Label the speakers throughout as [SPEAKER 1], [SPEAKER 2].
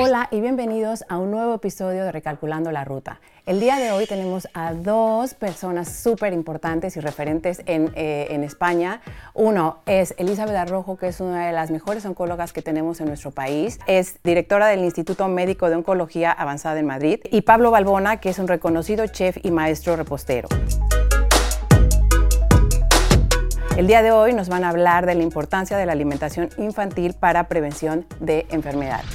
[SPEAKER 1] Hola y bienvenidos a un nuevo episodio de Recalculando la Ruta. El día de hoy tenemos a dos personas súper importantes y referentes en, eh, en, España. Uno es Elizabeth Arrojo, que es una de las mejores oncólogas que tenemos en nuestro país. Es directora del Instituto Médico de Oncología Avanzada en Madrid. Y Pablo Balbona, que es un reconocido chef y maestro repostero. El día de hoy nos van a hablar de la importancia de la alimentación infantil para prevención de enfermedades.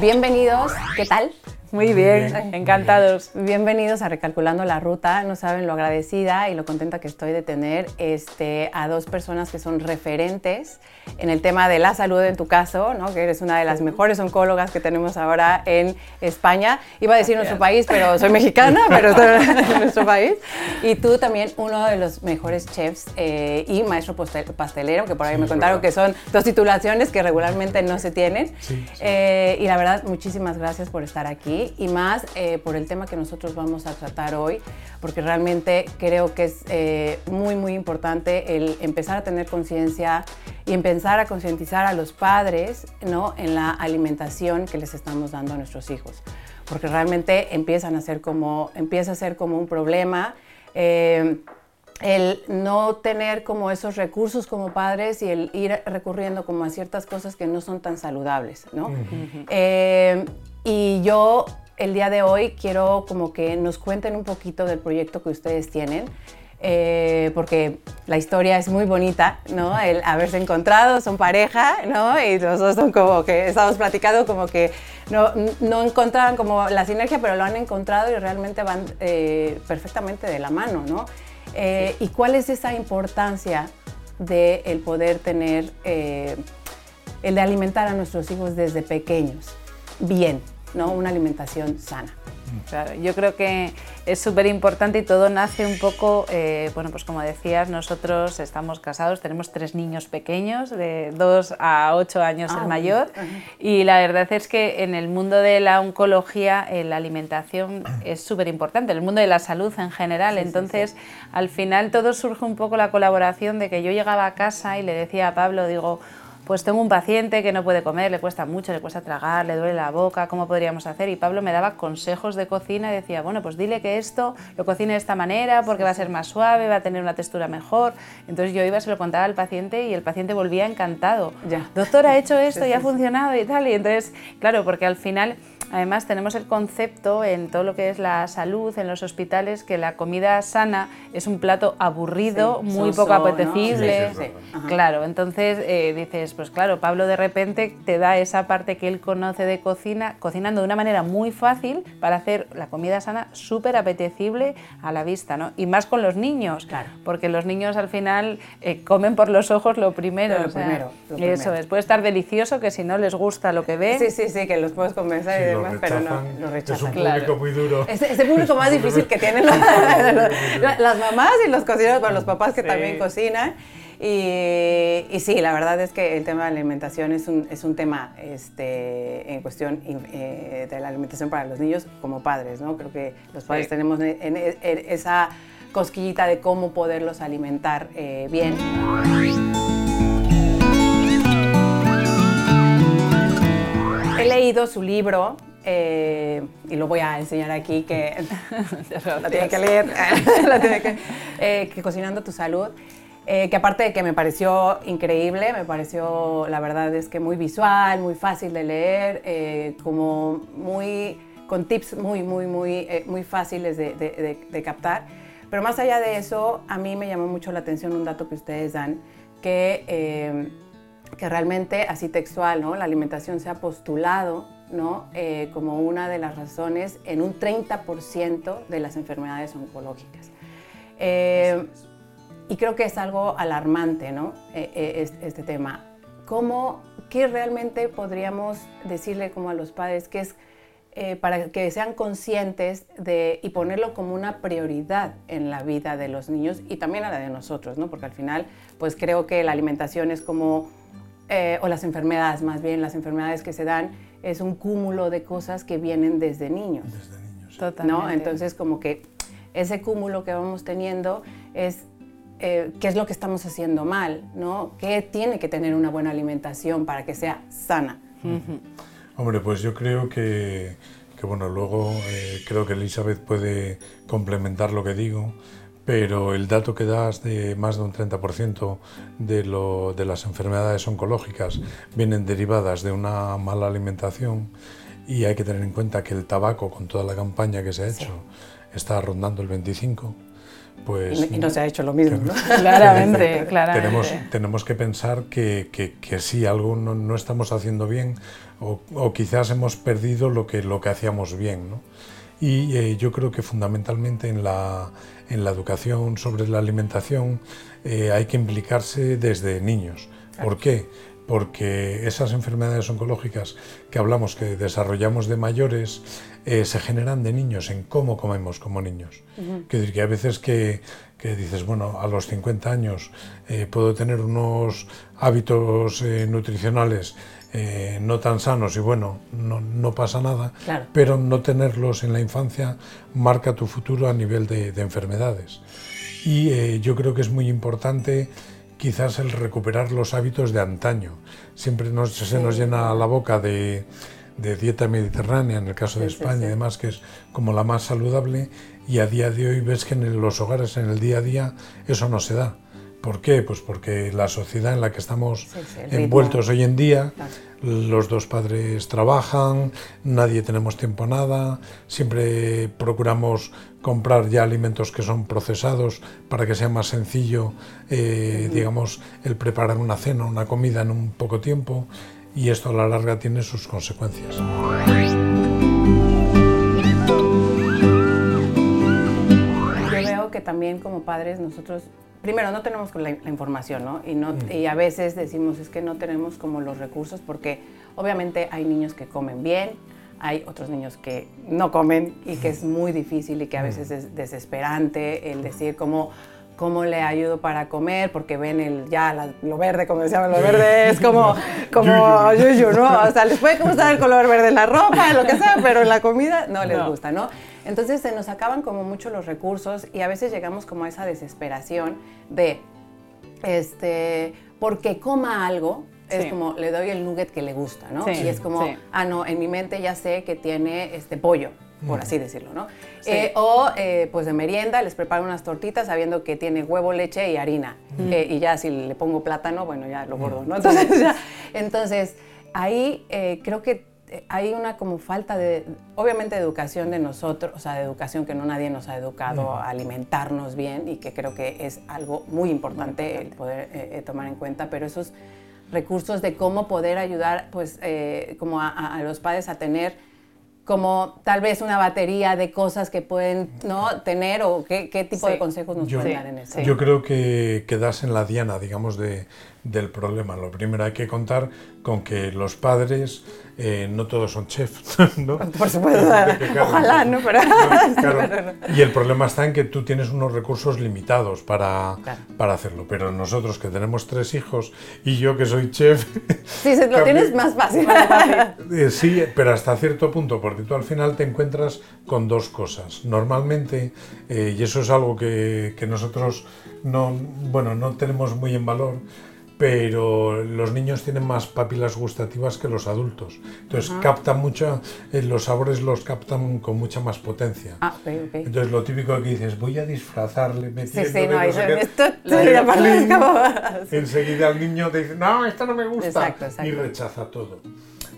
[SPEAKER 1] Bienvenidos, ¿qué tal?
[SPEAKER 2] Muy bien, encantados.
[SPEAKER 1] Bienvenidos a Recalculando la Ruta. No saben lo agradecida y lo contenta que estoy de tener este, a dos personas que son referentes en el tema de la salud en tu caso, ¿no? que eres una de las mejores oncólogas que tenemos ahora en España. Iba a decir nuestro país, pero soy mexicana, pero en nuestro país. Y tú también uno de los mejores chefs eh, y maestro pastelero, que por ahí me contaron que son dos titulaciones que regularmente no se tienen. Eh, y la verdad, muchísimas gracias por estar aquí y más eh, por el tema que nosotros vamos a tratar hoy, porque realmente creo que es eh, muy, muy importante el empezar a tener conciencia y empezar a concientizar a los padres ¿no? en la alimentación que les estamos dando a nuestros hijos, porque realmente empiezan a ser como, empieza a ser como un problema. Eh, el no tener como esos recursos como padres y el ir recurriendo como a ciertas cosas que no son tan saludables, ¿no? Y yo el día de hoy quiero como que nos cuenten un poquito del proyecto que ustedes tienen. Eh, porque la historia es muy bonita, ¿no? El haberse encontrado, son pareja, ¿no? Y los dos son como que, estamos platicando como que no, no encontraban como la sinergia, pero lo han encontrado y realmente van eh, perfectamente de la mano, ¿no? Eh, ¿Y cuál es esa importancia de el poder tener, el de alimentar a nuestros hijos desde pequeños? Bien, ¿no? una alimentación sana.
[SPEAKER 2] Claro, yo creo que es súper importante y todo nace un poco, eh, bueno, pues como decías, nosotros estamos casados, tenemos tres niños pequeños, de 2 a 8 años el ah, mayor, y la verdad es que en el mundo de la oncología eh, la alimentación es súper importante, en el mundo de la salud en general, entonces al final todo surge un poco la colaboración de que yo llegaba a casa y le decía a Pablo, digo, pues tengo un paciente que no puede comer, le cuesta mucho, le cuesta tragar, le duele la boca, ¿cómo podríamos hacer? Y Pablo me daba consejos de cocina y decía, bueno, pues dile que esto lo cocine de esta manera porque va a ser más suave, va a tener una textura mejor. Entonces yo iba, se lo contaba al paciente y el paciente volvía encantado. Ya. Doctor, ha hecho esto y ha funcionado y tal. Y entonces, claro, porque al final Además, tenemos el concepto en todo lo que es la salud, en los hospitales, que la comida sana es un plato aburrido, muy poco apetecible. claro, entonces eh, dices, pues claro, Pablo de repente te da esa parte que él conoce de cocina, cocinando de una manera muy fácil para hacer la comida sana súper apetecible a la vista, ¿no? Y más con los niños, claro. porque los niños al final eh, comen por los ojos lo primero.
[SPEAKER 1] Lo, primero,
[SPEAKER 2] Eso es, puede estar delicioso que si no les gusta lo que ven.
[SPEAKER 1] Sí, sí, sí, que los puedes convencer pero no, lo rechazan.
[SPEAKER 3] Es un público muy duro.
[SPEAKER 1] Es, el público más difícil que tienen las mamás y los cocineros, bueno, los papás que también cocinan. Y, y, sí, la verdad es que el tema de la alimentación es un, es un tema este, en cuestión eh, de la alimentación para los niños como padres, ¿no? Creo que los padres tenemos en, esa cosquillita de cómo poderlos alimentar eh, bien. He leído su libro, eh, y lo voy a enseñar aquí que la tiene que leer, eh, que, Cocinando tu Salud, eh, que aparte de que me pareció increíble, me pareció, la verdad es que muy visual, muy fácil de leer, como muy, con tips muy, muy, muy, muy fáciles de, de, captar. Pero más allá de eso, a mí me llamó mucho la atención un dato que ustedes dan, que, que realmente, así textual, ¿no? la alimentación se ha postulado ¿no? Eh, como una de las razones en un 30% de las enfermedades oncológicas. Eh, y creo que es algo alarmante ¿no? Eh, este tema. ¿Cómo, ¿Qué realmente podríamos decirle como a los padres que es para que sean conscientes de, y ponerlo como una prioridad en la vida de los niños y también a la de nosotros, ¿no? porque al final pues creo que la alimentación es como, o las enfermedades más bien, las enfermedades que se dan es un cúmulo de cosas que vienen desde niños.
[SPEAKER 3] Desde niños.
[SPEAKER 1] Totalmente. ¿no? Entonces, como que ese cúmulo que vamos teniendo es eh, qué es lo que estamos haciendo mal, ¿no? ¿Qué tiene que tener una buena alimentación para que sea sana?
[SPEAKER 3] Hombre, pues yo creo que, que bueno, luego eh, creo que Elizabeth puede complementar lo que digo, pero el dato que das de más de un 30% de, lo, de las enfermedades oncológicas vienen derivadas de una mala alimentación y hay que tener en cuenta que el tabaco, con toda la campaña que se ha hecho, está rondando el 25%. Pues,
[SPEAKER 1] y, no se ha hecho lo mismo, ¿no?
[SPEAKER 2] claramente, claramente.
[SPEAKER 3] Tenemos, tenemos que pensar que, que, que sí, algo no, no, estamos haciendo bien o, o, quizás hemos perdido lo que, lo que hacíamos bien. ¿no? Y eh, yo creo que fundamentalmente en la, en la educación sobre la alimentación eh, hay que implicarse desde niños. ¿Por qué? Porque esas enfermedades oncológicas que hablamos, que desarrollamos de mayores, eh, se generan de niños, en cómo comemos como niños. Uh -huh. que, que a veces que, que, dices, bueno, a los 50 años eh, puedo tener unos hábitos eh, nutricionales no tan sanos y bueno, no, no pasa nada,
[SPEAKER 1] claro.
[SPEAKER 3] pero no tenerlos en la infancia marca tu futuro a nivel de, de enfermedades. Y yo creo que es muy importante quizás el recuperar los hábitos de antaño. Siempre nos, se nos llena la boca de, de dieta mediterránea, en el caso de España sí, y demás, que es como la más saludable, y a día de hoy ves que en los hogares, en el día a día, eso no se da. ¿Por qué? Pues porque la sociedad en la que estamos envueltos hoy en día, claro. los dos padres trabajan, nadie tenemos tiempo a nada, siempre procuramos comprar ya alimentos que son procesados para que sea más sencillo, eh, uh -huh. digamos, el preparar una cena, una comida en un poco tiempo y esto a la larga tiene sus consecuencias.
[SPEAKER 1] Yo veo que también como padres nosotros, primero no tenemos la, la información, ¿no? Y, no mm. y a veces decimos es que no tenemos como los recursos porque obviamente hay niños que comen bien, hay otros niños que no comen y que es muy difícil y que a mm. veces es desesperante el decir cómo cómo le ayudo para comer, porque ven el, ya la, lo verde, como decíamos, lo verde es como, como yuyu, ¿no? O sea, les puede gustar el color verde en la ropa, en lo que sea, pero en la comida no les no. gusta, ¿no? Entonces se nos acaban como mucho los recursos y a veces llegamos como a esa desesperación de, este, porque coma algo, es sí. como le doy el nugget que le gusta, ¿no? Sí, y es como, sí. ah, no, en mi mente ya sé que tiene este pollo, por así decirlo, ¿no? Sí. Eh, o eh, pues de merienda les preparo unas tortitas sabiendo que tiene huevo, leche y harina. Mm. Eh, y ya si le pongo plátano, bueno, ya lo gordo, ¿no? Entonces, ya, entonces ahí creo que hay una como falta de, obviamente de educación de nosotros, o sea, de educación que no nadie nos ha educado a alimentarnos bien y que creo que es algo muy importante el poder tomar en cuenta, pero esos recursos de cómo poder ayudar pues como a, a, los padres a tener como tal vez una batería de cosas que pueden ¿no? tener o qué, qué tipo sí. de consejos nos
[SPEAKER 3] yo,
[SPEAKER 1] pueden dar en eso.
[SPEAKER 3] Yo creo que quedas en la diana, digamos, de, del problema. Lo primero hay que contar con que los padres eh, no todos son chefs, ¿no?
[SPEAKER 1] Por supuesto, ojalá, ¿no? Pero,
[SPEAKER 3] claro. Y el problema está en que tú tienes unos recursos limitados para, claro. para hacerlo, pero nosotros que tenemos tres hijos y yo que soy chef...
[SPEAKER 1] Sí, se lo también, tienes más fácil.
[SPEAKER 3] Eh, sí, pero hasta cierto punto, porque tú al final te encuentras con dos cosas. Normalmente, eh, y eso es algo que, que nosotros no, bueno, no tenemos muy en valor, pero los niños tienen más papilas gustativas que los adultos. Entonces -huh. captan mucho, eh, los sabores los captan con mucha más potencia.
[SPEAKER 1] Ah, okay, okay.
[SPEAKER 3] Entonces lo típico que dices, voy a disfrazarle metiendo...
[SPEAKER 1] Sí, sí, no, no sé esto, esto
[SPEAKER 3] Enseguida el niño te dice, no, esto no me gusta.
[SPEAKER 1] Exacto, exacto.
[SPEAKER 3] Y rechaza todo.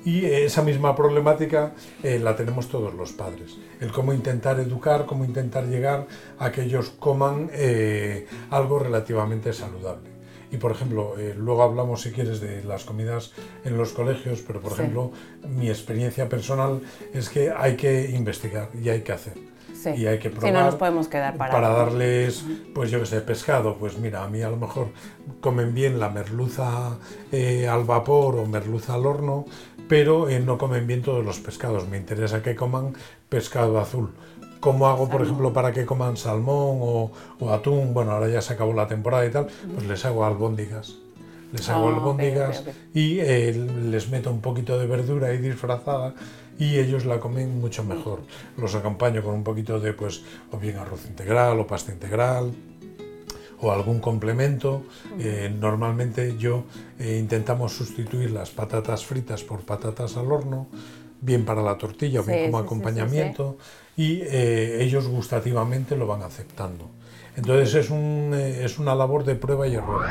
[SPEAKER 3] Y esa misma problemática eh, la tenemos todos los padres. El cómo intentar educar, cómo intentar llegar a que ellos coman eh, algo relativamente saludable. Y por ejemplo, eh, luego hablamos si quieres de las comidas en los colegios, pero por sí. ejemplo, mi experiencia personal es que hay que investigar y hay que hacer.
[SPEAKER 1] Sí.
[SPEAKER 3] Y hay que probar.
[SPEAKER 1] Si no nos podemos quedar para.
[SPEAKER 3] Para darles, pues yo que sé, pescado. Pues mira, a mí a lo mejor comen bien la merluza eh, al vapor o merluza al horno, pero eh, no comen bien todos los pescados. Me interesa que coman pescado azul ¿Cómo hago, por ejemplo, para que coman salmón o, o, atún? Bueno, ahora ya se acabó la temporada y tal, pues les hago albóndigas. Les hago oh, albóndigas okay, okay, okay. y eh, les meto un poquito de verdura ahí disfrazada y ellos la comen mucho mejor. Los acompaño con un poquito de, pues, o bien arroz integral o pasta integral o algún complemento. Eh, normalmente yo eh, intentamos sustituir las patatas fritas por patatas al horno, bien para la tortilla o bien como acompañamiento, y eh, ellos gustativamente lo van aceptando. Entonces es, un, es una labor de prueba y error.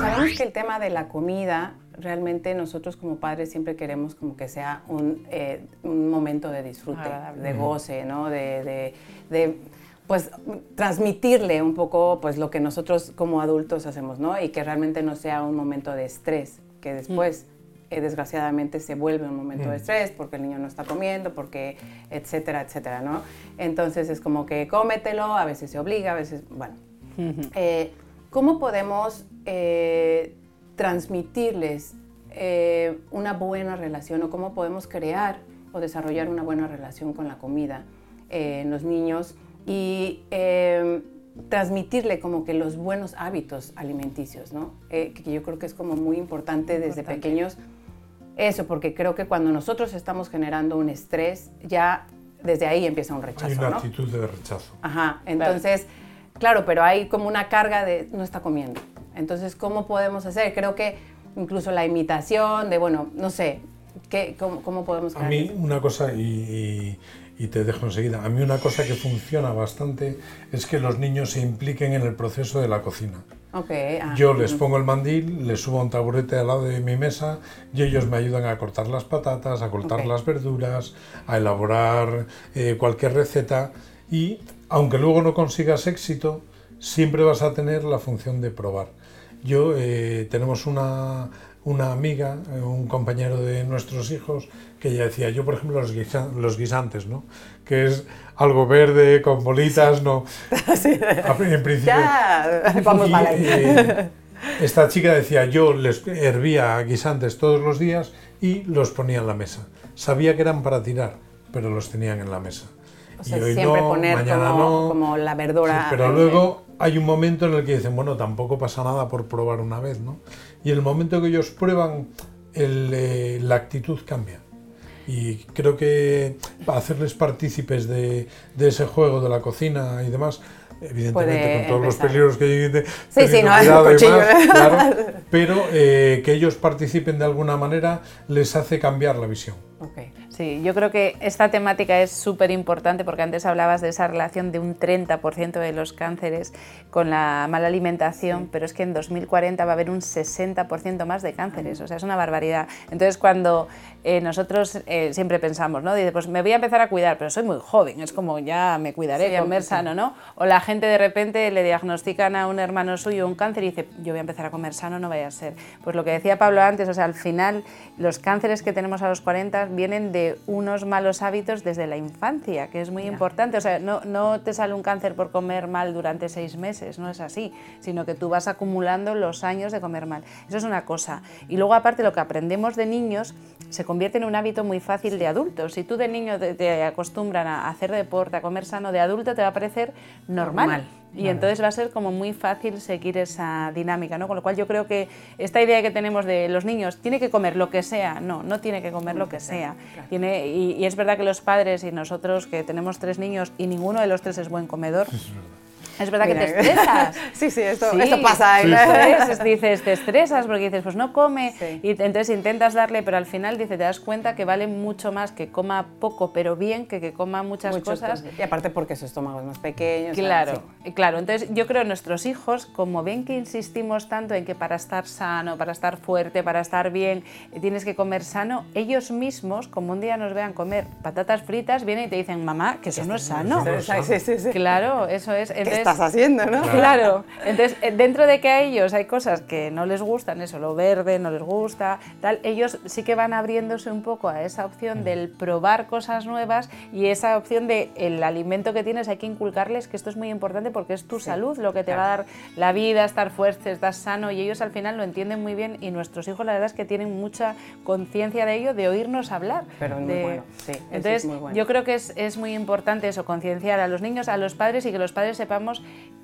[SPEAKER 1] Sabemos que el tema de la comida realmente nosotros como padres siempre queremos como que sea un, eh, un momento de disfrute, de goce, ¿no? De, de, pues transmitirle un poco pues lo que nosotros como adultos hacemos, ¿no? Y que realmente no sea un momento de estrés, que después eh, desgraciadamente se vuelve un momento de estrés porque el niño no está comiendo, porque etcétera, etcétera, ¿no? Entonces es como que cómetelo, a veces se obliga, a veces, bueno. Eh, ¿Cómo podemos transmitirles eh, una buena relación o cómo podemos crear o desarrollar una buena relación con la comida en los niños y eh, transmitirle como que los buenos hábitos alimenticios, ¿no? que yo creo que es como muy importante desde pequeños eso, porque creo que cuando nosotros estamos generando un estrés, ya desde ahí empieza un rechazo.
[SPEAKER 3] Hay una actitud de rechazo.
[SPEAKER 1] Ajá, entonces, claro, pero hay como una carga de no está comiendo. Entonces, ¿cómo podemos hacer? Creo que incluso la imitación de, bueno, no sé, ¿qué, cómo, podemos...
[SPEAKER 3] A mí una cosa, y, te dejo enseguida, a mí una cosa que funciona bastante es que los niños se impliquen en el proceso de la cocina.
[SPEAKER 1] Okay,
[SPEAKER 3] ah, Yo les pongo el mandil, les subo un taburete al lado de mi mesa y ellos me ayudan a cortar las patatas, a cortar las verduras, a elaborar eh, cualquier receta y aunque luego no consigas éxito, siempre vas a tener la función de probar. Yo eh, tenemos una, una amiga, eh, un compañero de nuestros hijos, que ella decía, yo por ejemplo los, los guisantes, ¿no? Que es algo verde con bolitas, ¿no? En principio.
[SPEAKER 1] Ya, vamos mal ahí.
[SPEAKER 3] Eh, esta chica decía, yo les hervía guisantes todos los días y los ponía en la mesa. Sabía que eran para tirar, pero los tenían en la mesa.
[SPEAKER 1] O sea, y hoy siempre no, poner mañana como, no. como la verdura.
[SPEAKER 3] pero luego hay un momento en el que dicen, bueno, tampoco pasa nada por probar una vez, ¿no? Y el momento que ellos prueban, eh, la actitud cambia. Y creo que hacerles partícipes de, de, ese juego, de la cocina y demás, evidentemente con todos los peligros que hay
[SPEAKER 1] sí, sí, no, cuidado y más,
[SPEAKER 3] claro, pero eh, que ellos participen de alguna manera les hace cambiar la visión.
[SPEAKER 2] Okay. Sí, yo creo que esta temática es súper importante porque antes hablabas de esa relación de un 30% de los cánceres con la mala alimentación, pero es que en 2040 va a haber un 60% más de cánceres, o sea, es una barbaridad. Entonces, cuando eh, nosotros eh, siempre pensamos, ¿no? Dice, pues me voy a empezar a cuidar, pero soy muy joven, es como ya me cuidaré, comer sano, ¿no? O la gente de repente le diagnostican a un hermano suyo un cáncer y dice, yo voy a empezar a comer sano, no vaya a ser. Pues lo que decía Pablo antes, o sea, al final los cánceres que tenemos a los 40 vienen de unos malos hábitos desde la infancia, que es muy importante. O sea, no, no te sale un cáncer por comer mal durante seis meses, no es así, sino que tú vas acumulando los años de comer mal. Eso es una cosa. Y luego, aparte, lo que aprendemos de niños se convierte en un hábito muy fácil de adultos. Si tú de niño te, acostumbran a hacer deporte, a comer sano, de adulto te va a parecer normal. Y entonces va a ser como muy fácil seguir esa dinámica, ¿no? Con lo cual yo creo que esta idea que tenemos de los niños, tiene que comer lo que sea, no, no tiene que comer lo que sea. Tiene, y, es verdad que los padres y nosotros que tenemos tres niños y ninguno de los tres es buen comedor, es verdad que te estresas.
[SPEAKER 1] sí, sí, esto, esto pasa.
[SPEAKER 2] dices, te estresas porque dices, pues no come. Y entonces intentas darle, pero al final dice, te das cuenta que vale mucho más que coma poco, pero bien, que que coma muchas cosas.
[SPEAKER 1] Y aparte porque su estómago es más pequeño.
[SPEAKER 2] Claro, claro. Entonces yo creo que nuestros hijos, como ven que insistimos tanto en que para estar sano, para estar fuerte, para estar bien, tienes que comer sano, ellos mismos, como un día nos vean comer patatas fritas, vienen y te dicen, mamá, que eso no es sano.
[SPEAKER 1] Sí, sí, sí.
[SPEAKER 2] Claro, eso es.
[SPEAKER 1] Entonces, estás haciendo, ¿no?
[SPEAKER 2] Claro. Entonces, eh, dentro de que a ellos hay cosas que no les gustan, eso, lo verde no les gusta, tal, ellos sí que van abriéndose un poco a esa opción del probar cosas nuevas y esa opción de el alimento que tienes hay que inculcarles que esto es muy importante porque es tu salud lo que te va a dar la vida, estar fuerte, estar sano y ellos al final lo entienden muy bien y nuestros hijos la verdad es que tienen mucha conciencia de ello, de oírnos hablar.
[SPEAKER 1] Pero muy bueno, sí.
[SPEAKER 2] Entonces,
[SPEAKER 1] muy bueno.
[SPEAKER 2] yo creo que es, es muy importante eso, concienciar a los niños, a los padres y que los padres sepamos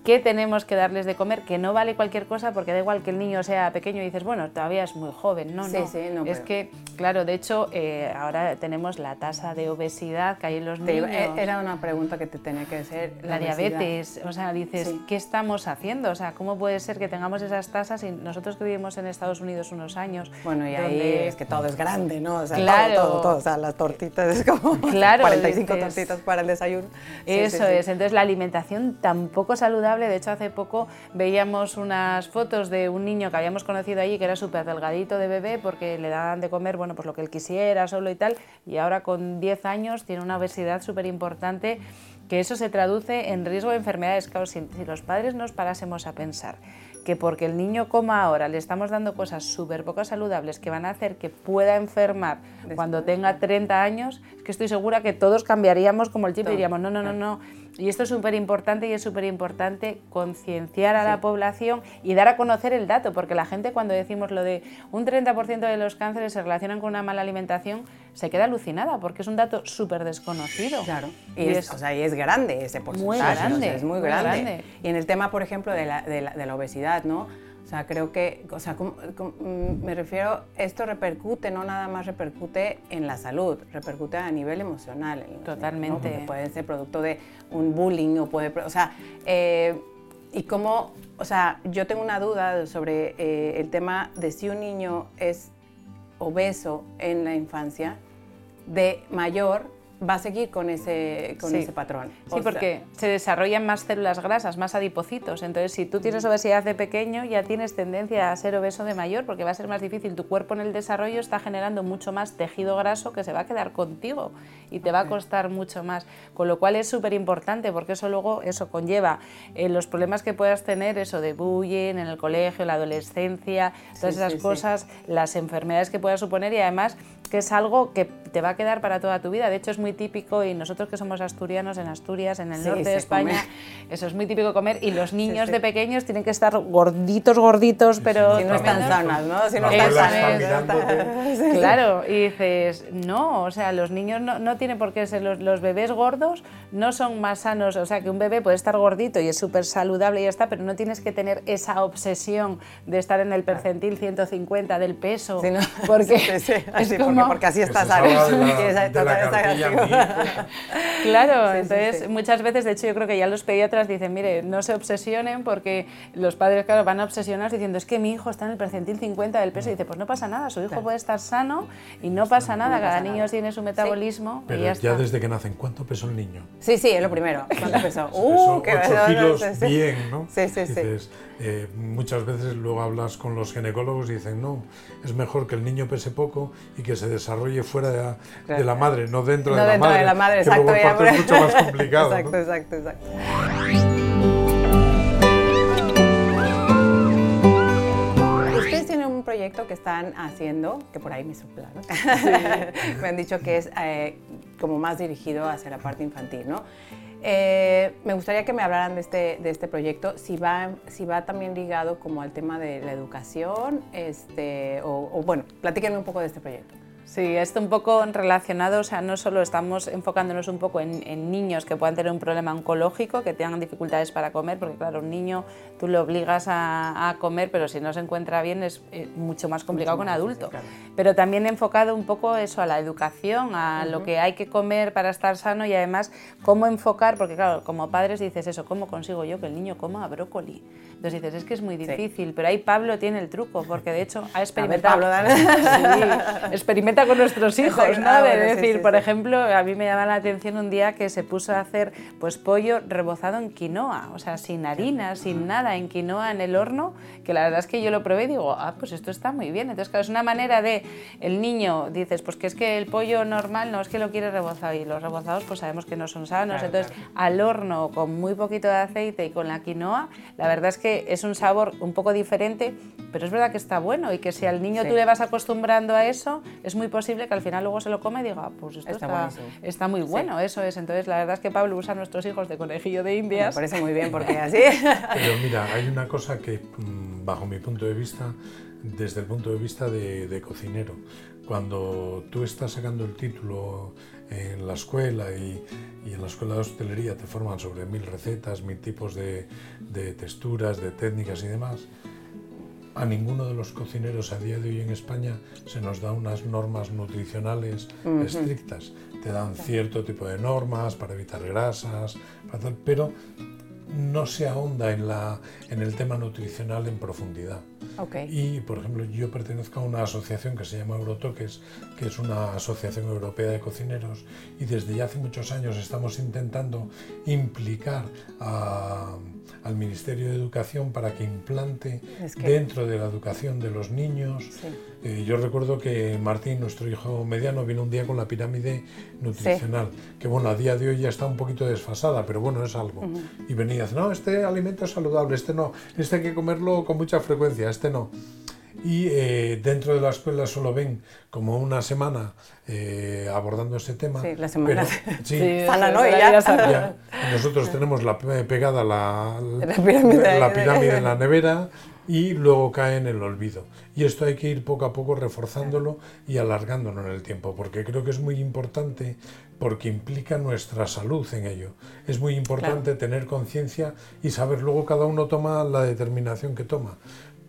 [SPEAKER 2] qué tenemos que darles de comer, que no vale cualquier cosa porque da igual que el niño sea pequeño y dices, bueno, todavía es muy joven. No, no.
[SPEAKER 1] no
[SPEAKER 2] es que, claro, de hecho, eh, ahora tenemos la tasa de obesidad que hay en los niños.
[SPEAKER 1] Eh, era una pregunta que te tenía que hacer.
[SPEAKER 2] La, diabetes, o sea, dices, ¿qué estamos haciendo? O sea, ¿cómo puede ser que tengamos esas tasas y nosotros que vivimos en Estados Unidos unos años?
[SPEAKER 1] Bueno, y ahí es que todo es grande, ¿no? O sea, claro. todo, todo, o sea, las tortitas es como
[SPEAKER 2] claro,
[SPEAKER 1] 45 tortitas para el desayuno.
[SPEAKER 2] Eso es, entonces la alimentación tampoco saludable, de hecho hace poco veíamos unas fotos de un niño que habíamos conocido allí que era súper delgadito de bebé porque le daban de comer, bueno, pues lo que él quisiera solo y tal, y ahora con 10 años tiene una obesidad súper importante que eso se traduce en riesgo de enfermedades. Claro, si, si los padres nos parásemos a pensar que porque el niño coma ahora le estamos dando cosas súper poco saludables que van a hacer que pueda enfermar cuando tenga 30 años, es que estoy segura que todos cambiaríamos como el chip y diríamos, no, no, no, no, y esto es súper importante y es súper importante concienciar a la población y dar a conocer el dato, porque la gente cuando decimos lo de un 30% de los cánceres se relacionan con una mala alimentación, se queda alucinada, porque es un dato súper desconocido.
[SPEAKER 1] Claro, y, es, o sea, y es grande ese porcentaje. Muy grande. es muy grande. Y en el tema, por ejemplo, de la, de la, de la obesidad, ¿no? O sea, creo que, o sea, mm, me refiero, esto repercute, no nada más repercute en la salud, repercute a nivel emocional.
[SPEAKER 2] Totalmente.
[SPEAKER 1] Puede ser producto de un bullying o puede, o sea, eh, y cómo, o sea, yo tengo una duda sobre eh, el tema de si un niño es obeso en la infancia, de mayor va a seguir con ese, con ese patrón.
[SPEAKER 2] Sí, porque se desarrollan más células grasas, más adipocitos. Entonces, si tú tienes obesidad de pequeño, ya tienes tendencia a ser obeso de mayor, porque va a ser más difícil. Tu cuerpo en el desarrollo está generando mucho más tejido graso que se va a quedar contigo y te va a costar mucho más. Con lo cual es súper importante, porque eso luego eso conlleva eh, los problemas que puedas tener, eso de bullying en el colegio, la adolescencia, todas esas cosas, las enfermedades que pueda suponer y además que es algo que te va a quedar para toda tu vida. De hecho, es muy típico y nosotros que somos asturianos en Asturias, en el norte de España, eso es muy típico comer y los niños de pequeños tienen que estar gorditos, gorditos, pero...
[SPEAKER 1] Si no están sanas, ¿no? Si no
[SPEAKER 3] están
[SPEAKER 2] Claro, y dices, no, o sea, los niños no, no tienen por qué ser, los, bebés gordos no son más sanos, o sea, que un bebé puede estar gordito y es súper saludable y ya está, pero no tienes que tener esa obsesión de estar en el percentil 150 del peso, porque es como
[SPEAKER 1] porque así estás,
[SPEAKER 2] claro, entonces muchas veces, de hecho, yo creo que ya los pediatras dicen, mire, no se obsesionen porque los padres, claro, van a obsesionarse diciendo, es que mi hijo está en el percentil 50 del peso. Y dice, pues no pasa nada, su hijo puede estar sano y no pasa nada, cada niño tiene su metabolismo.
[SPEAKER 3] Pero ya, desde que nacen, ¿cuánto pesó el niño?
[SPEAKER 1] Sí, sí, es lo primero. ¿Cuánto pesó?
[SPEAKER 3] Uh, 8 kilos bien, ¿no?
[SPEAKER 1] Sí, sí, sí.
[SPEAKER 3] Eh, muchas veces luego hablas con los ginecólogos y dicen, no, es mejor que el niño pese poco y que se desarrolle fuera de la, madre, no dentro, de, la madre,
[SPEAKER 1] de la madre. exacto,
[SPEAKER 3] es mucho más complicado.
[SPEAKER 1] exacto, exacto, exacto. Ustedes tienen un proyecto que están haciendo, que por ahí me soplaron, me han dicho que es eh, como más dirigido hacia la parte infantil, ¿no? Eh, me gustaría que me hablaran de este, de este proyecto, si va, si va también ligado como al tema de la educación, este, o, o bueno, platíquenme un poco de este proyecto.
[SPEAKER 2] Sí, esto un poco relacionado, o sea, no solo estamos enfocándonos un poco en, niños que puedan tener un problema oncológico, que tengan dificultades para comer, porque claro, un niño tú le obligas a, comer, pero si no se encuentra bien es eh, mucho más complicado que un adulto. Pero también enfocado un poco eso a la educación, a lo que hay que comer para estar sano y además cómo enfocar, porque claro, como padres dices eso, ¿cómo consigo yo que el niño coma brócoli? Entonces dices, es que es muy difícil, pero ahí Pablo tiene el truco, porque de hecho ha experimentado...
[SPEAKER 1] Pablo,
[SPEAKER 2] sí, experimenta con nuestros hijos, ¿no? Ah, de decir, por ejemplo, a mí me llama la atención un día que se puso a hacer pues pollo rebozado en quinoa, o sea, sin harina, sin nada, en quinoa en el horno, que la verdad es que yo lo probé y digo, ah, pues esto está muy bien. Entonces, claro, es una manera de, el niño, dices, pues que es que el pollo normal no es que lo quiere rebozado y los rebozados pues sabemos que no son sanos, entonces al horno con muy poquito de aceite y con la quinoa, la verdad es que es un sabor un poco diferente, pero es verdad que está bueno y que si al niño tú le vas acostumbrando a eso, es muy posible que al final luego se lo come y diga, pues esto está, está, muy bueno, eso es. Entonces, la verdad es que Pablo usa a nuestros hijos de conejillo de indias.
[SPEAKER 1] Me parece muy bien porque así...
[SPEAKER 3] Pero mira, hay una cosa que, mm, bajo mi punto de vista, desde el punto de vista de, cocinero, cuando tú estás sacando el título en la escuela y, y en la escuela de hostelería te forman sobre mil recetas, mil tipos de, de texturas, de técnicas y demás, a ninguno de los cocineros a día de hoy en España se nos da unas normas nutricionales estrictas. Te dan cierto tipo de normas para evitar grasas, para tal, pero no se ahonda en, la, en el tema nutricional en profundidad.
[SPEAKER 1] Okay.
[SPEAKER 3] Y, por ejemplo, yo pertenezco a una asociación que se llama Eurotoques, que es una asociación europea de cocineros, y desde ya hace muchos años estamos intentando implicar a al Ministerio de Educación para que implante dentro de la educación de los niños. Eh, yo recuerdo que Martín, nuestro hijo mediano, vino un día con la pirámide nutricional, que bueno, a día de hoy ya está un poquito desfasada, pero bueno, es algo. Y venía, no, este alimento es saludable, este no, este hay que comerlo con mucha frecuencia, este no y eh, dentro de la escuela solo ven como una semana eh, abordando este tema.
[SPEAKER 1] Sí, la semana.
[SPEAKER 3] sí,
[SPEAKER 1] ya.
[SPEAKER 3] Nosotros tenemos la, pegada la, la pirámide, la pirámide en la nevera y luego cae en el olvido. Y esto hay que ir poco a poco reforzándolo y alargándolo en el tiempo, porque creo que es muy importante porque implica nuestra salud en ello. Es muy importante tener conciencia y saber luego cada uno toma la determinación que toma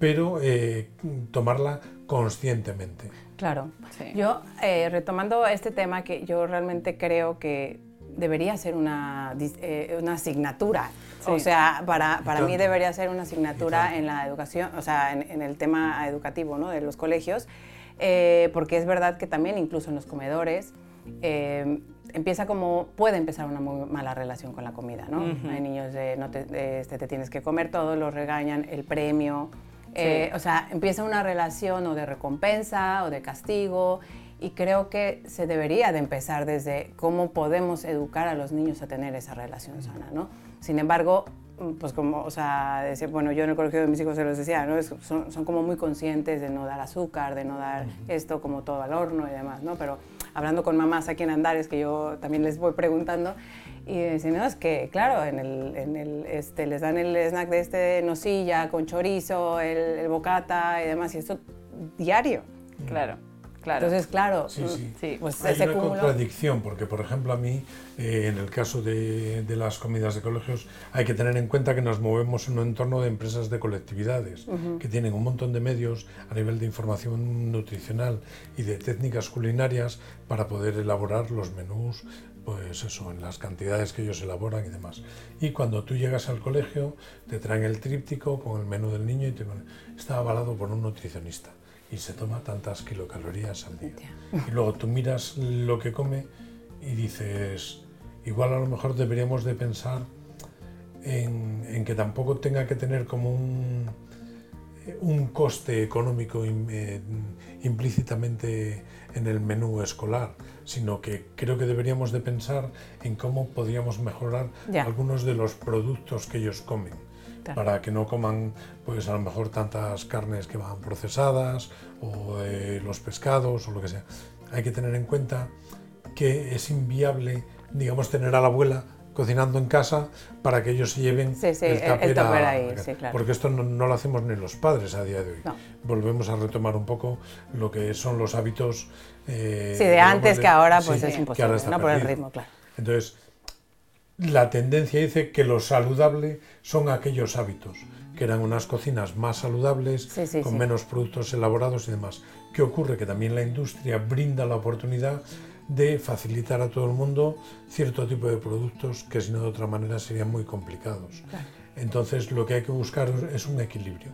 [SPEAKER 3] pero eh, tomarla conscientemente.
[SPEAKER 1] Claro. Yo, eh, retomando este tema que yo realmente creo que debería ser una, eh, una asignatura. O sea, para, para mí debería ser una asignatura en la educación, o sea, en, el tema educativo ¿no? de los colegios, porque es verdad que también incluso en los comedores empieza como, puede empezar una muy mala relación con la comida, ¿no? Hay niños de, no te, este, te tienes que comer todo, los regañan, el premio, eh, o sea, empieza una relación o de recompensa o de castigo y creo que se debería de empezar desde cómo podemos educar a los niños a tener esa relación sana, ¿no? Sin embargo, mm, pues como, o sea, decir, bueno, yo en el colegio de mis hijos se los decía, ¿no? son, son, como muy conscientes de no dar azúcar, de no dar esto como todo al horno y demás, ¿no? Pero hablando con mamás aquí en Andares, que yo también les voy preguntando, y dicen, no, es que, claro, en el, en el, este, les dan el snack de este nocilla con chorizo, el, el bocata y demás, y esto diario.
[SPEAKER 2] Claro. Claro.
[SPEAKER 1] Entonces, claro,
[SPEAKER 3] sí, sí.
[SPEAKER 1] sí
[SPEAKER 3] pues hay una contradicción, porque por ejemplo a mí, eh, en el caso de, de, las comidas de colegios, hay que tener en cuenta que nos movemos en un entorno de empresas de colectividades, que tienen un montón de medios a nivel de información nutricional y de técnicas culinarias para poder elaborar los menús, pues eso, en las cantidades que ellos elaboran y demás. Y cuando tú llegas al colegio, te traen el tríptico con el menú del niño y te está avalado por un nutricionista y se toma tantas kilocalorías al día. Y luego tú miras lo que come y dices, igual a lo mejor deberíamos de pensar en, en que tampoco tenga que tener como un, un coste económico eh, implícitamente en el menú escolar, sino que creo que deberíamos de pensar en cómo podríamos mejorar algunos de los productos que ellos comen. para que no coman pues a lo mejor tantas carnes que van procesadas o eh, los pescados o lo que sea. Hay que tener en cuenta que es inviable, digamos, tener a la abuela cocinando en casa para que ellos se lleven
[SPEAKER 1] el tupper, ahí, claro.
[SPEAKER 3] porque esto no, lo hacemos ni los padres a día de hoy. Volvemos a retomar un poco lo que son los hábitos.
[SPEAKER 1] Eh, sí, de antes que ahora pues es imposible, no por el ritmo, claro.
[SPEAKER 3] Entonces, la tendencia dice que lo saludable son aquellos hábitos, que eran unas cocinas más saludables, con menos productos elaborados y demás. ¿Qué ocurre? Que también la industria brinda la oportunidad de facilitar a todo el mundo cierto tipo de productos que si no de otra manera serían muy complicados. Entonces lo que hay que buscar es un equilibrio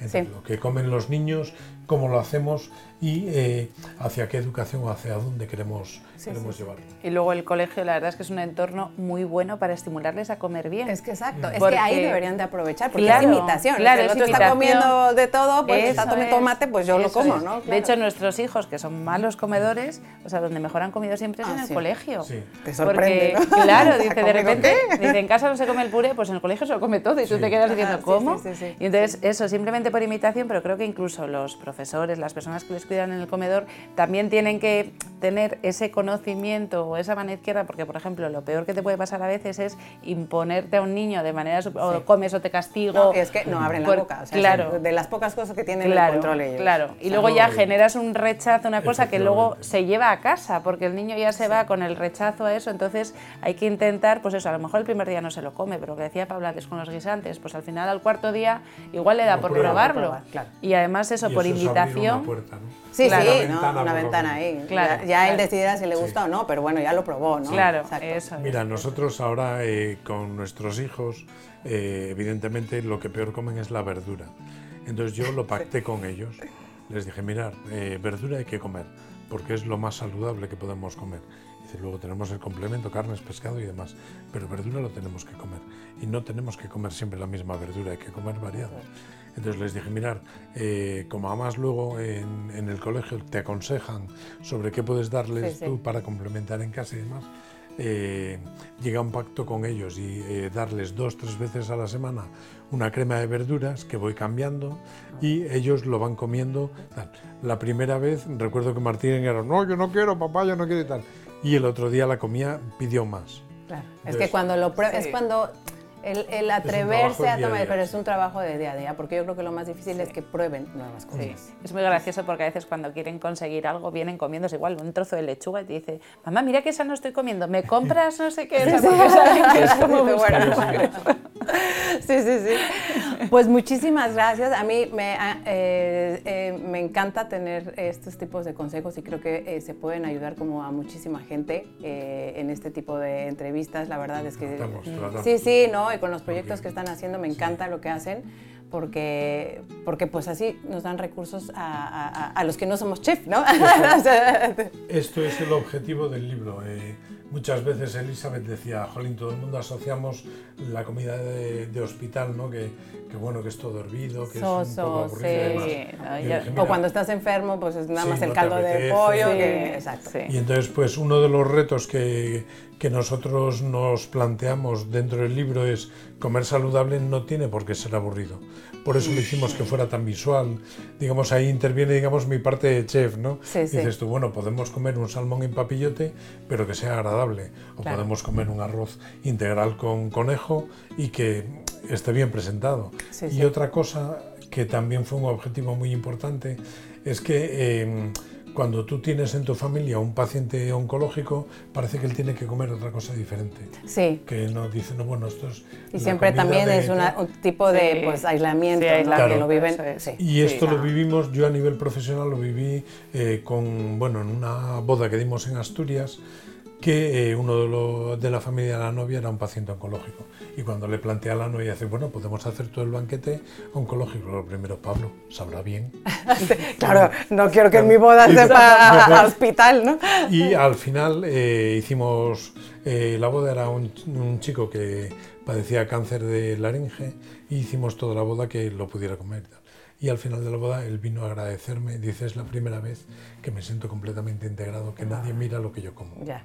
[SPEAKER 3] entre lo que comen los niños, cómo lo hacemos y eh, hacia qué educación o hacia dónde queremos, queremos llevar.
[SPEAKER 2] Y luego el colegio, la verdad es que es un entorno muy bueno para estimularles a comer bien.
[SPEAKER 1] Es que exacto, es que ahí deberían de aprovechar, porque es imitación. Claro, el otro está comiendo de todo, pues está tomando tomate, pues yo lo como, ¿no?
[SPEAKER 2] De hecho, nuestros hijos, que son malos comedores, o sea, donde mejor han comido siempre es ah, en el colegio.
[SPEAKER 3] Sí.
[SPEAKER 1] Te sorprende,
[SPEAKER 2] porque, Claro, dice, de repente, dice, en casa no se come el puré, pues en el colegio se lo come todo, y tú te quedas diciendo, ¿cómo? Y entonces, eso, simplemente por imitación, pero creo que incluso los profesores profesores, las personas que les cuidan en el comedor, también tienen que tener ese conocimiento o esa mano izquierda, porque por ejemplo lo peor que te puede pasar a veces es imponerte a un niño de manera, o comes o te castigo.
[SPEAKER 1] No, es que no abren la boca, o sea, claro, de las pocas cosas que tienen
[SPEAKER 2] claro,
[SPEAKER 1] el control ellos.
[SPEAKER 2] Claro, y luego ya generas un rechazo, una cosa que luego se lleva a casa, porque el niño ya se va con el rechazo a eso, entonces hay que intentar, pues eso, a lo mejor el primer día no se lo come, pero lo que decía Paula antes con los guisantes, pues al final al cuarto día igual le da por probarlo. Y además eso, por invitación.
[SPEAKER 1] Sí, sí, una ventana ahí. Claro, ya, él decidirá si le gusta o no, pero bueno, ya lo probó, ¿no?
[SPEAKER 2] Claro, eso.
[SPEAKER 3] Mira, nosotros ahora eh, con nuestros hijos, eh, evidentemente lo que peor comen es la verdura. Entonces yo lo pacté con ellos. Les dije, mirar, eh, verdura hay que comer, porque es lo más saludable que podemos comer. Dice, luego tenemos el complemento, carnes, pescado y demás, pero verdura lo tenemos que comer. Y no tenemos que comer siempre la misma verdura, hay que comer variado. Entonces les dije, mirar, eh, como además luego en, el colegio te aconsejan sobre qué puedes darles tú para complementar en casa y demás, eh, llega un pacto con ellos y eh, darles dos, tres veces a la semana una crema de verduras que voy cambiando y ellos lo van comiendo. La primera vez recuerdo que Martín era, no, yo no quiero, papá, yo no quiero y tal. Y el otro día la comía, pidió más.
[SPEAKER 1] Claro. es que cuando lo pruebas, es cuando el, atreverse a tomar, pero es un trabajo de día a día, porque yo creo que lo más difícil es que prueben nuevas cosas.
[SPEAKER 2] Es muy gracioso porque a veces cuando quieren conseguir algo vienen comiéndose igual un trozo de lechuga y te dice, mamá, mira que esa no estoy comiendo, ¿me compras no sé qué? Sí, es como bueno.
[SPEAKER 1] sí, sí, sí. Pues muchísimas gracias. A mí me, eh, eh, me encanta tener estos tipos de consejos y creo que eh, se pueden ayudar como a muchísima gente en este tipo de entrevistas. La verdad es que... Sí, sí, ¿no? Y con los proyectos que están haciendo me encanta lo que hacen porque, porque pues así nos dan recursos a, a, los que no somos chef, ¿no?
[SPEAKER 3] Esto es el objetivo del libro. Eh, muchas veces Elizabeth decía, jolín, todo el mundo asociamos la comida de, hospital, ¿no? Que, que, bueno, que es todo hervido, que es un poco aburrido
[SPEAKER 1] sí, o cuando estás enfermo, pues es nada más el caldo de pollo. Que, exacto.
[SPEAKER 3] Y entonces, pues uno de los retos que, que nosotros nos planteamos dentro del libro es comer saludable no tiene por qué ser aburrido. Por eso lo hicimos que fuera tan visual. Digamos, ahí interviene, digamos, mi parte de chef, ¿no? Dices tú, bueno, podemos comer un salmón en papillote, pero que sea agradable. O podemos comer un arroz integral con conejo y que esté bien presentado. y otra cosa que también fue un objetivo muy importante es que... Eh, cuando tú tienes en tu familia un paciente oncológico, parece que él tiene que comer otra cosa diferente.
[SPEAKER 1] Sí.
[SPEAKER 3] Que no dice, no, bueno, esto es.
[SPEAKER 1] Y siempre también es un tipo de pues, aislamiento, que lo viven.
[SPEAKER 3] Y esto lo vivimos, yo a nivel profesional lo viví eh, con, bueno, en una boda que dimos en Asturias que eh, uno de, la familia de la novia era un paciente oncológico. Y cuando le plantea a la novia, dice, bueno, podemos hacer todo el banquete oncológico. Lo primero, Pablo, sabrá bien.
[SPEAKER 1] claro, no quiero que en mi boda sepa hospital, ¿no?
[SPEAKER 3] Y al final eh, hicimos, eh, la boda era un, un, chico que padecía cáncer de laringe y hicimos toda la boda que lo pudiera comer. Y al final de la boda él vino a agradecerme, dice, es la primera vez que me siento completamente integrado, que nadie mira lo que yo como.
[SPEAKER 1] Ya.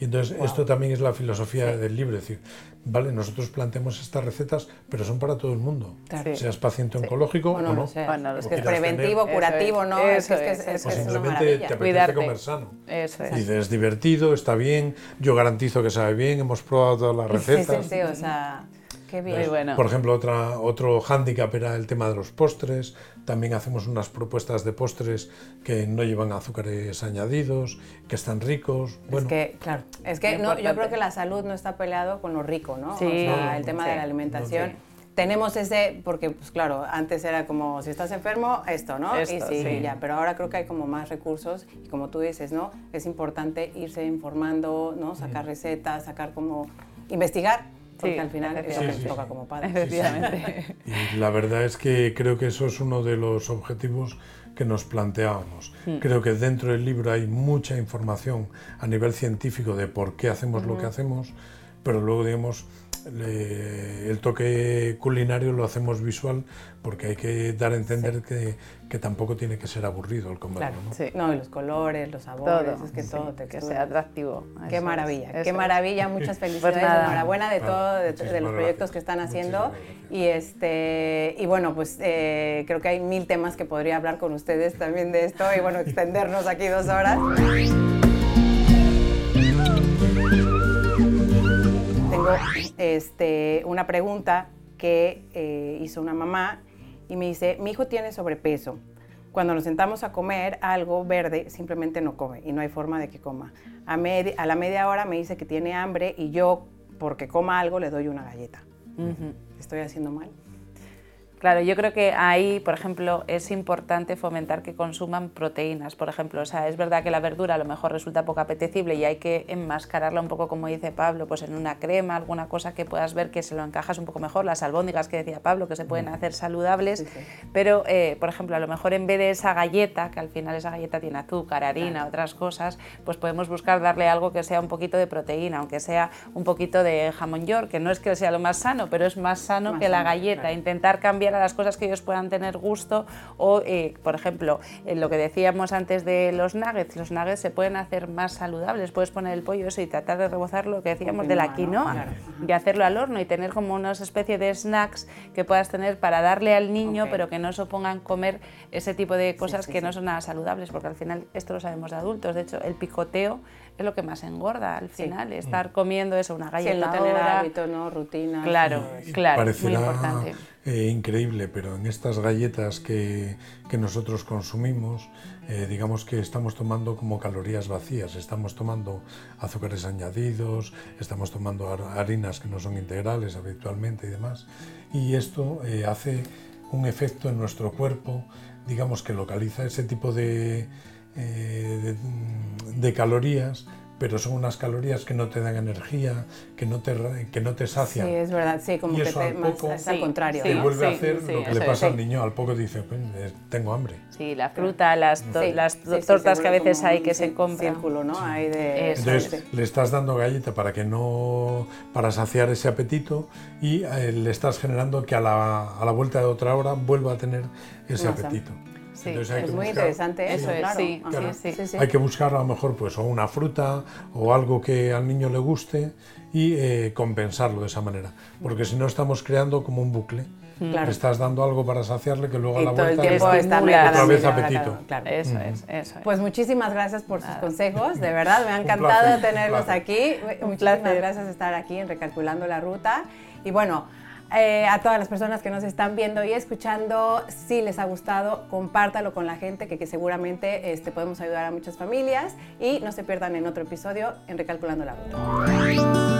[SPEAKER 3] Y entonces esto también es la filosofía del libro, es decir, vale, nosotros planteamos estas recetas, pero son para todo el mundo, seas paciente oncológico o no.
[SPEAKER 1] bueno, es que es preventivo, curativo, no, es, que es,
[SPEAKER 3] o simplemente te apetece comer sano.
[SPEAKER 2] Eso es.
[SPEAKER 3] Dices, es divertido, está bien, yo garantizo que sabe bien, hemos probado todas las recetas.
[SPEAKER 1] Sí, sí, sí, o sea... Qué bien.
[SPEAKER 2] bueno.
[SPEAKER 3] Por ejemplo, otra, otro hándicap era el tema de los postres. También hacemos unas propuestas de postres que no llevan azúcares añadidos, que están ricos.
[SPEAKER 1] Bueno, es que, claro, es que no, yo creo que la salud no está peleado con lo rico, ¿no?
[SPEAKER 2] Sí, o
[SPEAKER 1] sea, el tema de la alimentación. Tenemos ese, porque pues claro, antes era como si estás enfermo, esto, ¿no? y sí, ya, pero ahora creo que hay como más recursos y como tú dices, ¿no? Es importante irse informando, ¿no? Sacar recetas, sacar como investigar porque al final es lo que toca como padre.
[SPEAKER 2] Efectivamente.
[SPEAKER 3] Y la verdad es que creo que eso es uno de los objetivos que nos planteábamos. Hmm. Creo que dentro del libro hay mucha información a nivel científico de por qué hacemos lo que hacemos, pero luego, digamos, el toque culinario lo hacemos visual porque hay que dar a entender que, que, tampoco tiene que ser aburrido el comerlo. Claro,
[SPEAKER 1] ¿no? Sí. no, y los colores, los sabores, es que todo
[SPEAKER 2] te que sea atractivo.
[SPEAKER 1] Qué maravilla, qué maravilla, muchas pues felicidades, enhorabuena de todo, de, los proyectos que están haciendo y este y bueno, pues eh, creo que hay mil temas que podría hablar con ustedes también de esto y bueno, extendernos aquí dos horas. Tengo este, una pregunta que eh, hizo una mamá y me dice, mi hijo tiene sobrepeso. Cuando nos sentamos a comer algo verde, simplemente no come y no hay forma de que coma. A, a la media hora me dice que tiene hambre y yo, porque coma algo, le doy una galleta. ¿Estoy haciendo mal?
[SPEAKER 2] Claro, yo creo que ahí, por ejemplo, es importante fomentar que consuman proteínas, por ejemplo. O sea, es verdad que la verdura a lo mejor resulta poco apetecible y hay que enmascararla un poco, como dice Pablo, pues en una crema, alguna cosa que puedas ver que se lo encajas un poco mejor. Las albóndigas que decía Pablo, que se pueden hacer saludables. Pero, eh, por ejemplo, a lo mejor en vez de esa galleta, que al final esa galleta tiene azúcar, harina, otras cosas, pues podemos buscar darle algo que sea un poquito de proteína, aunque sea un poquito de jamón york, que no es que sea lo más sano, pero es más sano que la galleta. Intentar cambiar a las cosas que ellos puedan tener gusto o, eh, por ejemplo, lo que decíamos antes de los nuggets, los nuggets se pueden hacer más saludables, puedes poner el pollo eso y tratar de rebozar lo que decíamos de la quinoa y hacerlo al horno y tener como una especie de snacks que puedas tener para darle al niño, pero que no se opongan comer ese tipo de cosas que no son nada saludables, porque al final esto lo sabemos de adultos, de hecho el picoteo es lo que más engorda al final, estar comiendo eso, una galleta. Sí,
[SPEAKER 1] no tener hábito, ¿no? rutina.
[SPEAKER 2] Claro, claro, muy importante.
[SPEAKER 3] Eh, increíble, pero en estas galletas que, que nosotros consumimos, eh, digamos que estamos tomando como calorías vacías, estamos tomando azúcares añadidos, estamos tomando harinas que no son integrales habitualmente y demás, y esto eh, hace un efecto en nuestro cuerpo, digamos que localiza ese tipo de, de calorías pero son unas calorías que no te dan energía, que no te, que no te sacian.
[SPEAKER 1] Sí, es verdad, sí, como que te, al, poco,
[SPEAKER 3] es
[SPEAKER 1] al contrario.
[SPEAKER 3] Te vuelve a hacer lo que le pasa al niño, al poco dice, pues, eh, tengo hambre.
[SPEAKER 2] Sí, la fruta, las, las tortas que a veces hay que se compran.
[SPEAKER 1] Círculo, ¿no? Hay de...
[SPEAKER 3] Entonces le estás dando galleta para que no, para saciar ese apetito y eh, le estás generando que a la, a la vuelta de otra hora vuelva a tener ese apetito.
[SPEAKER 1] Sí, es muy interesante eso, sí,
[SPEAKER 3] sí, Hay que buscar a lo mejor pues o una fruta o algo que al niño le guste y eh, compensarlo de esa manera, porque si no estamos creando como un bucle. Claro. Le estás dando algo para saciarle que luego a la vuelta
[SPEAKER 1] le
[SPEAKER 3] otra vez apetito.
[SPEAKER 2] Claro, Eso, es, eso
[SPEAKER 1] Pues muchísimas gracias por sus consejos, de verdad, me ha encantado tenerlos aquí. Muchísimas gracias por estar aquí en Recalculando la Ruta. Y bueno, eh, a todas las personas que nos están viendo y escuchando, si les ha gustado, compártalo con la gente, que, seguramente este, podemos ayudar a muchas familias y no se pierdan en otro episodio en Recalculando la Ruta.